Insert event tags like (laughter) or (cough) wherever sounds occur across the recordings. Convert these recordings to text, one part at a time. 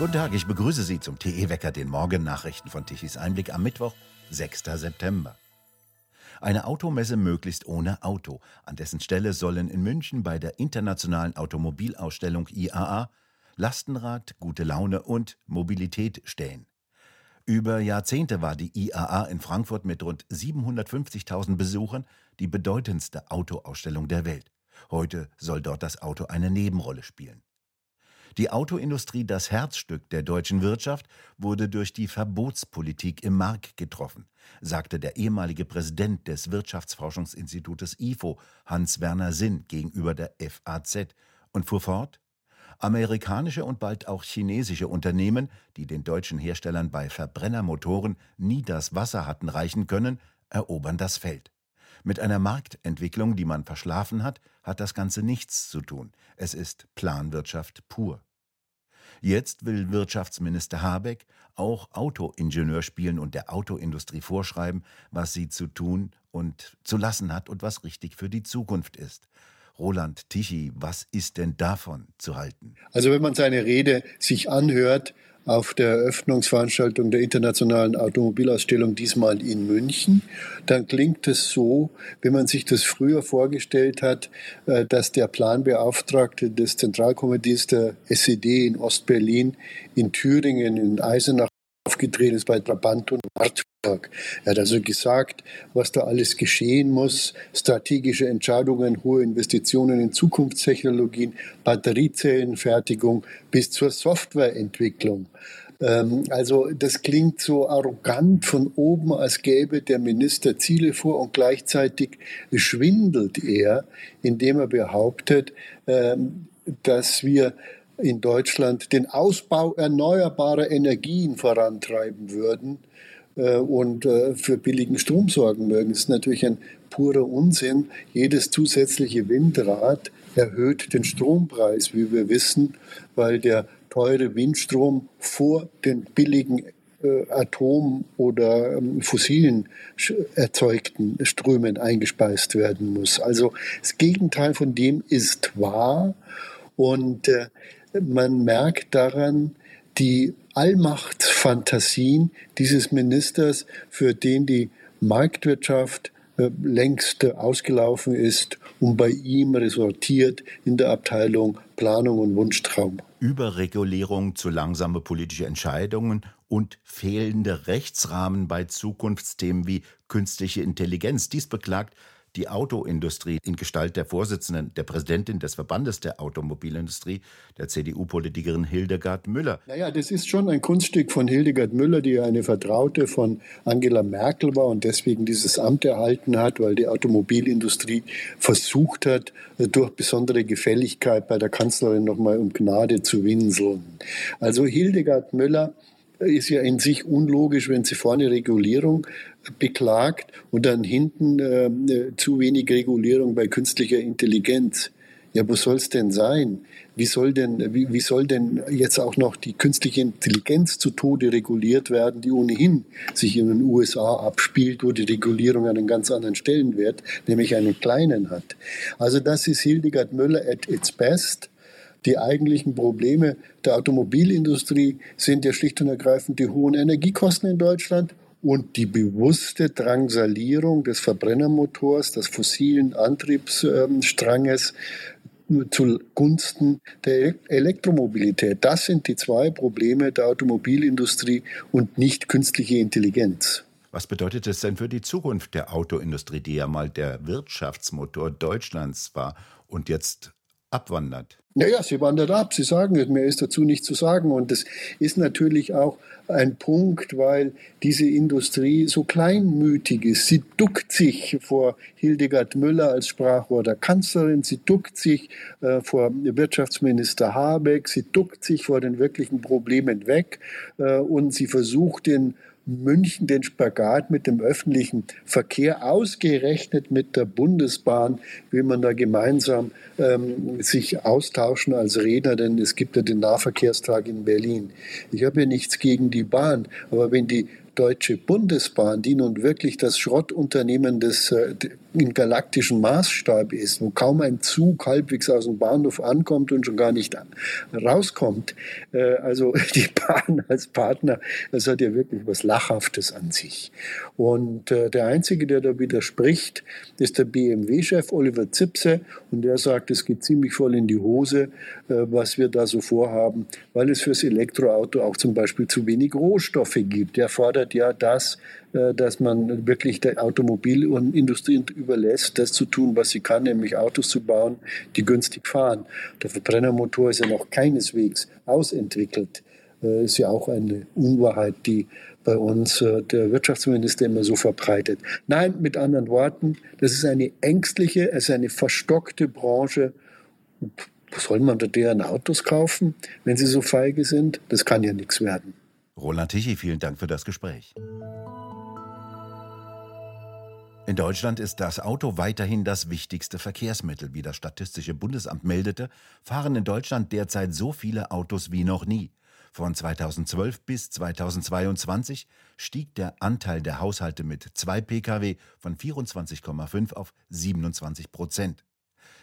Guten Tag, ich begrüße Sie zum TE-Wecker, den Morgennachrichten von Tichys Einblick am Mittwoch, 6. September. Eine Automesse möglichst ohne Auto. An dessen Stelle sollen in München bei der internationalen Automobilausstellung IAA Lastenrad, gute Laune und Mobilität stehen. Über Jahrzehnte war die IAA in Frankfurt mit rund 750.000 Besuchern die bedeutendste Autoausstellung der Welt. Heute soll dort das Auto eine Nebenrolle spielen. Die Autoindustrie, das Herzstück der deutschen Wirtschaft, wurde durch die Verbotspolitik im Mark getroffen, sagte der ehemalige Präsident des Wirtschaftsforschungsinstitutes IFO, Hans-Werner Sinn, gegenüber der FAZ und fuhr fort, Amerikanische und bald auch chinesische Unternehmen, die den deutschen Herstellern bei Verbrennermotoren nie das Wasser hatten reichen können, erobern das Feld. Mit einer Marktentwicklung, die man verschlafen hat, hat das Ganze nichts zu tun. Es ist Planwirtschaft pur. Jetzt will Wirtschaftsminister Habeck auch Autoingenieur spielen und der Autoindustrie vorschreiben, was sie zu tun und zu lassen hat und was richtig für die Zukunft ist. Roland Tichy, was ist denn davon zu halten? Also wenn man seine Rede sich anhört, auf der Eröffnungsveranstaltung der Internationalen Automobilausstellung, diesmal in München, dann klingt es so, wenn man sich das früher vorgestellt hat, äh, dass der Planbeauftragte des Zentralkomitees der SED in Ostberlin, in Thüringen, in Eisenach aufgetreten ist bei Trabant und Wartburg. Er hat also gesagt, was da alles geschehen muss, strategische Entscheidungen, hohe Investitionen in Zukunftstechnologien, Batteriezellenfertigung bis zur Softwareentwicklung. Ähm, also das klingt so arrogant von oben, als gäbe der Minister Ziele vor und gleichzeitig schwindelt er, indem er behauptet, ähm, dass wir in Deutschland den Ausbau erneuerbarer Energien vorantreiben würden und äh, für billigen Strom sorgen würden. Das ist natürlich ein purer Unsinn. Jedes zusätzliche Windrad erhöht den Strompreis, wie wir wissen, weil der teure Windstrom vor den billigen äh, Atom- oder ähm, fossilen erzeugten Strömen eingespeist werden muss. Also das Gegenteil von dem ist wahr und äh, man merkt daran die Allmachtsfantasien dieses Ministers, für den die Marktwirtschaft äh, längst ausgelaufen ist und bei ihm resortiert in der Abteilung Planung und Wunschtraum. Überregulierung zu langsame politische Entscheidungen und fehlende Rechtsrahmen bei Zukunftsthemen wie künstliche Intelligenz. Dies beklagt die Autoindustrie in Gestalt der Vorsitzenden, der Präsidentin des Verbandes der Automobilindustrie, der CDU-Politikerin Hildegard Müller. Naja, das ist schon ein Kunststück von Hildegard Müller, die eine Vertraute von Angela Merkel war und deswegen dieses Amt erhalten hat, weil die Automobilindustrie versucht hat, durch besondere Gefälligkeit bei der Kanzlerin nochmal um Gnade zu winseln. Also Hildegard Müller ist ja in sich unlogisch, wenn sie vorne Regulierung beklagt und dann hinten äh, zu wenig Regulierung bei künstlicher Intelligenz. Ja, wo soll es denn sein? Wie soll denn, wie, wie soll denn jetzt auch noch die künstliche Intelligenz zu Tode reguliert werden, die ohnehin sich in den USA abspielt, wo die Regulierung einen ganz anderen Stellenwert, nämlich einen kleinen hat? Also das ist Hildegard Müller at its best. Die eigentlichen Probleme der Automobilindustrie sind ja schlicht und ergreifend die hohen Energiekosten in Deutschland und die bewusste Drangsalierung des Verbrennermotors, des fossilen Antriebsstranges zugunsten der Elektromobilität. Das sind die zwei Probleme der Automobilindustrie und nicht künstliche Intelligenz. Was bedeutet es denn für die Zukunft der Autoindustrie, die ja mal der Wirtschaftsmotor Deutschlands war und jetzt abwandert? Naja, sie wandert ab. Sie sagen es, mehr ist dazu nicht zu sagen. Und das ist natürlich auch ein Punkt, weil diese Industrie so kleinmütig ist. Sie duckt sich vor Hildegard Müller als Sprachrohr der Kanzlerin, sie duckt sich äh, vor Wirtschaftsminister Habeck, sie duckt sich vor den wirklichen Problemen weg äh, und sie versucht den München den Spagat mit dem öffentlichen Verkehr, ausgerechnet mit der Bundesbahn, will man da gemeinsam ähm, sich austauschen als Redner, denn es gibt ja den Nahverkehrstag in Berlin. Ich habe ja nichts gegen die Bahn, aber wenn die Deutsche Bundesbahn, die nun wirklich das Schrottunternehmen des äh, in galaktischen Maßstab ist, wo kaum ein Zug halbwegs aus dem Bahnhof ankommt und schon gar nicht rauskommt. Äh, also (laughs) die Bahn als Partner, das hat ja wirklich was Lachhaftes an sich. Und äh, der Einzige, der da widerspricht, ist der BMW-Chef Oliver Zipse und der sagt, es geht ziemlich voll in die Hose, äh, was wir da so vorhaben, weil es fürs Elektroauto auch zum Beispiel zu wenig Rohstoffe gibt. Er fordert ja das, äh, dass man wirklich der Automobilindustrie überlässt, das zu tun, was sie kann, nämlich Autos zu bauen, die günstig fahren. Der Verbrennermotor ist ja noch keineswegs ausentwickelt. Äh, ist ja auch eine Unwahrheit, die bei uns äh, der Wirtschaftsminister immer so verbreitet. Nein, mit anderen Worten, das ist eine ängstliche, es ist eine verstockte Branche. Soll man da deren Autos kaufen, wenn sie so feige sind? Das kann ja nichts werden. Roland Tichy, vielen Dank für das Gespräch. In Deutschland ist das Auto weiterhin das wichtigste Verkehrsmittel. Wie das Statistische Bundesamt meldete, fahren in Deutschland derzeit so viele Autos wie noch nie. Von 2012 bis 2022 stieg der Anteil der Haushalte mit zwei Pkw von 24,5 auf 27 Prozent.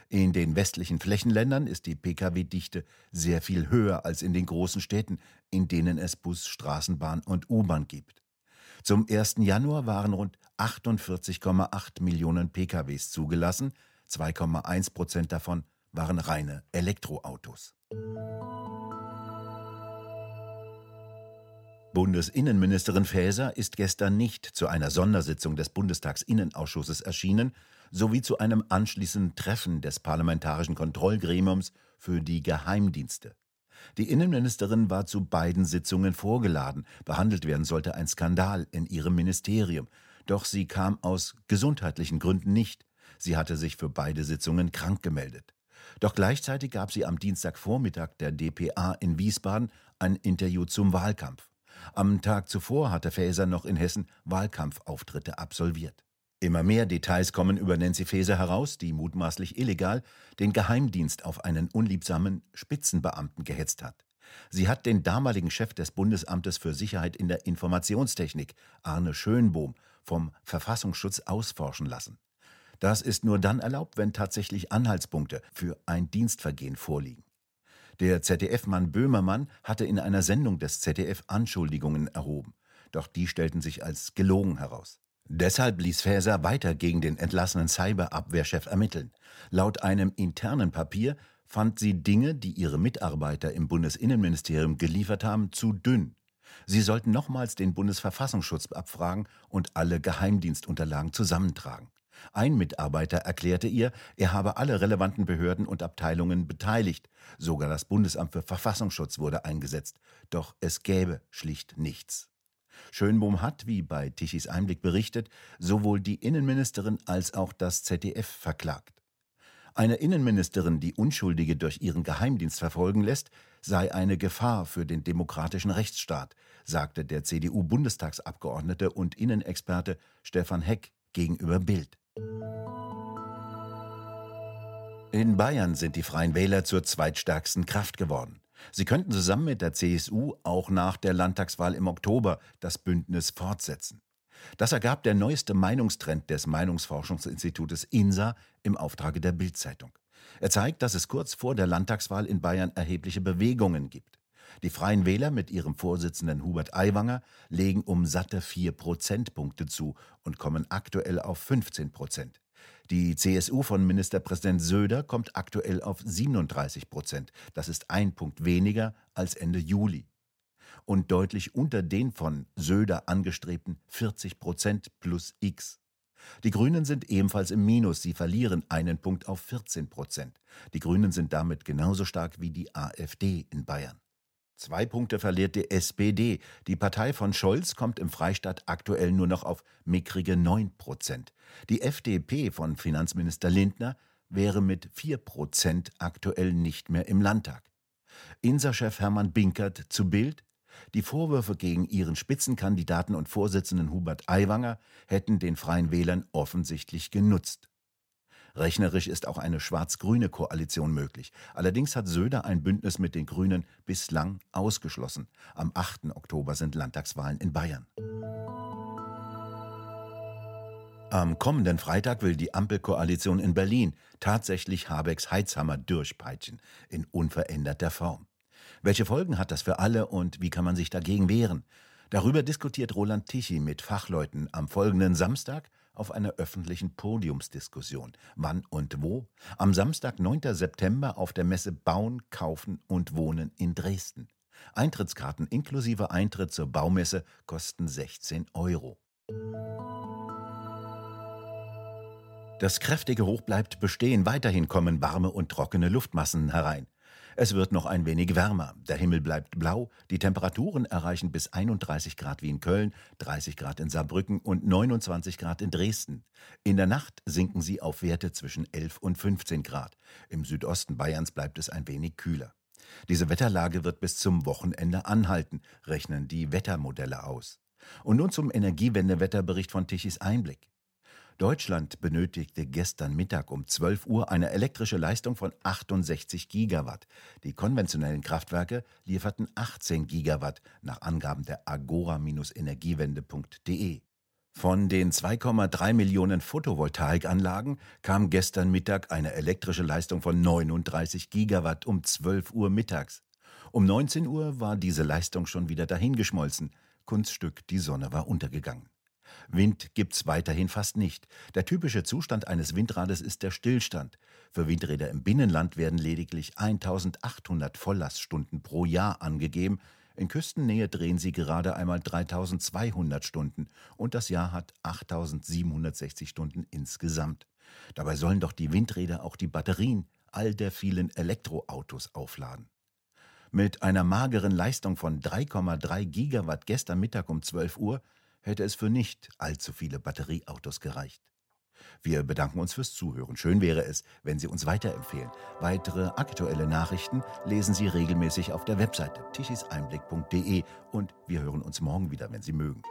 In den westlichen Flächenländern ist die Pkw-Dichte sehr viel höher als in den großen Städten, in denen es Bus, Straßenbahn und U-Bahn gibt. Zum 1. Januar waren rund 48,8 Millionen PKWs zugelassen, 2,1 Prozent davon waren reine Elektroautos. Bundesinnenministerin Faeser ist gestern nicht zu einer Sondersitzung des Bundestagsinnenausschusses erschienen, sowie zu einem anschließenden Treffen des Parlamentarischen Kontrollgremiums für die Geheimdienste. Die Innenministerin war zu beiden Sitzungen vorgeladen. Behandelt werden sollte ein Skandal in ihrem Ministerium. Doch sie kam aus gesundheitlichen Gründen nicht. Sie hatte sich für beide Sitzungen krank gemeldet. Doch gleichzeitig gab sie am Dienstagvormittag der DPA in Wiesbaden ein Interview zum Wahlkampf. Am Tag zuvor hatte Faeser noch in Hessen Wahlkampfauftritte absolviert. Immer mehr Details kommen über Nancy Faeser heraus, die mutmaßlich illegal den Geheimdienst auf einen unliebsamen Spitzenbeamten gehetzt hat. Sie hat den damaligen Chef des Bundesamtes für Sicherheit in der Informationstechnik, Arne Schönbohm, vom Verfassungsschutz ausforschen lassen. Das ist nur dann erlaubt, wenn tatsächlich Anhaltspunkte für ein Dienstvergehen vorliegen. Der ZDF-Mann Böhmermann hatte in einer Sendung des ZDF Anschuldigungen erhoben, doch die stellten sich als gelogen heraus. Deshalb ließ Faeser weiter gegen den entlassenen Cyberabwehrchef ermitteln. Laut einem internen Papier fand sie Dinge, die ihre Mitarbeiter im Bundesinnenministerium geliefert haben, zu dünn. Sie sollten nochmals den Bundesverfassungsschutz abfragen und alle Geheimdienstunterlagen zusammentragen. Ein Mitarbeiter erklärte ihr, er habe alle relevanten Behörden und Abteilungen beteiligt. Sogar das Bundesamt für Verfassungsschutz wurde eingesetzt. Doch es gäbe schlicht nichts. Schönbohm hat, wie bei Tichys Einblick berichtet, sowohl die Innenministerin als auch das ZDF verklagt. Eine Innenministerin, die Unschuldige durch ihren Geheimdienst verfolgen lässt, sei eine Gefahr für den demokratischen Rechtsstaat, sagte der CDU-Bundestagsabgeordnete und Innenexperte Stefan Heck gegenüber Bild. In Bayern sind die Freien Wähler zur zweitstärksten Kraft geworden. Sie könnten zusammen mit der CSU auch nach der Landtagswahl im Oktober das Bündnis fortsetzen. Das ergab der neueste Meinungstrend des Meinungsforschungsinstitutes INSA im Auftrage der Bildzeitung. Er zeigt, dass es kurz vor der Landtagswahl in Bayern erhebliche Bewegungen gibt. Die Freien Wähler mit ihrem Vorsitzenden Hubert Aiwanger legen um satte vier Prozentpunkte zu und kommen aktuell auf 15 Prozent. Die CSU von Ministerpräsident Söder kommt aktuell auf 37 Prozent. Das ist ein Punkt weniger als Ende Juli. Und deutlich unter den von Söder angestrebten 40 Prozent plus X. Die Grünen sind ebenfalls im Minus. Sie verlieren einen Punkt auf 14 Prozent. Die Grünen sind damit genauso stark wie die AfD in Bayern. Zwei Punkte verliert die SPD. Die Partei von Scholz kommt im Freistaat aktuell nur noch auf mickrige 9 Prozent. Die FDP von Finanzminister Lindner wäre mit 4 Prozent aktuell nicht mehr im Landtag. Insa-Chef Hermann Binkert zu Bild. Die Vorwürfe gegen ihren Spitzenkandidaten und Vorsitzenden Hubert Aiwanger hätten den Freien Wählern offensichtlich genutzt. Rechnerisch ist auch eine schwarz-grüne Koalition möglich. Allerdings hat Söder ein Bündnis mit den Grünen bislang ausgeschlossen. Am 8. Oktober sind Landtagswahlen in Bayern. Am kommenden Freitag will die Ampelkoalition in Berlin tatsächlich Habecks Heizhammer durchpeitschen, in unveränderter Form. Welche Folgen hat das für alle und wie kann man sich dagegen wehren? Darüber diskutiert Roland Tichy mit Fachleuten am folgenden Samstag auf einer öffentlichen Podiumsdiskussion. Wann und wo? Am Samstag, 9. September auf der Messe Bauen, Kaufen und Wohnen in Dresden. Eintrittskarten inklusive Eintritt zur Baumesse kosten 16 Euro. Das kräftige Hoch bleibt bestehen. Weiterhin kommen warme und trockene Luftmassen herein. Es wird noch ein wenig wärmer. Der Himmel bleibt blau. Die Temperaturen erreichen bis 31 Grad wie in Köln, 30 Grad in Saarbrücken und 29 Grad in Dresden. In der Nacht sinken sie auf Werte zwischen 11 und 15 Grad. Im Südosten Bayerns bleibt es ein wenig kühler. Diese Wetterlage wird bis zum Wochenende anhalten, rechnen die Wettermodelle aus. Und nun zum Energiewendewetterbericht von Tichys Einblick. Deutschland benötigte gestern Mittag um 12 Uhr eine elektrische Leistung von 68 Gigawatt. Die konventionellen Kraftwerke lieferten 18 Gigawatt nach Angaben der agora-energiewende.de. Von den 2,3 Millionen Photovoltaikanlagen kam gestern Mittag eine elektrische Leistung von 39 Gigawatt um 12 Uhr mittags. Um 19 Uhr war diese Leistung schon wieder dahingeschmolzen. Kunststück, die Sonne war untergegangen. Wind gibt's weiterhin fast nicht. Der typische Zustand eines Windrades ist der Stillstand. Für Windräder im Binnenland werden lediglich 1800 Volllaststunden pro Jahr angegeben. In Küstennähe drehen sie gerade einmal 3200 Stunden und das Jahr hat 8760 Stunden insgesamt. Dabei sollen doch die Windräder auch die Batterien all der vielen Elektroautos aufladen. Mit einer mageren Leistung von 3,3 Gigawatt gestern Mittag um 12 Uhr hätte es für nicht allzu viele Batterieautos gereicht. Wir bedanken uns fürs Zuhören. Schön wäre es, wenn Sie uns weiterempfehlen. Weitere aktuelle Nachrichten lesen Sie regelmäßig auf der Webseite tichiseinblick.de und wir hören uns morgen wieder, wenn Sie mögen.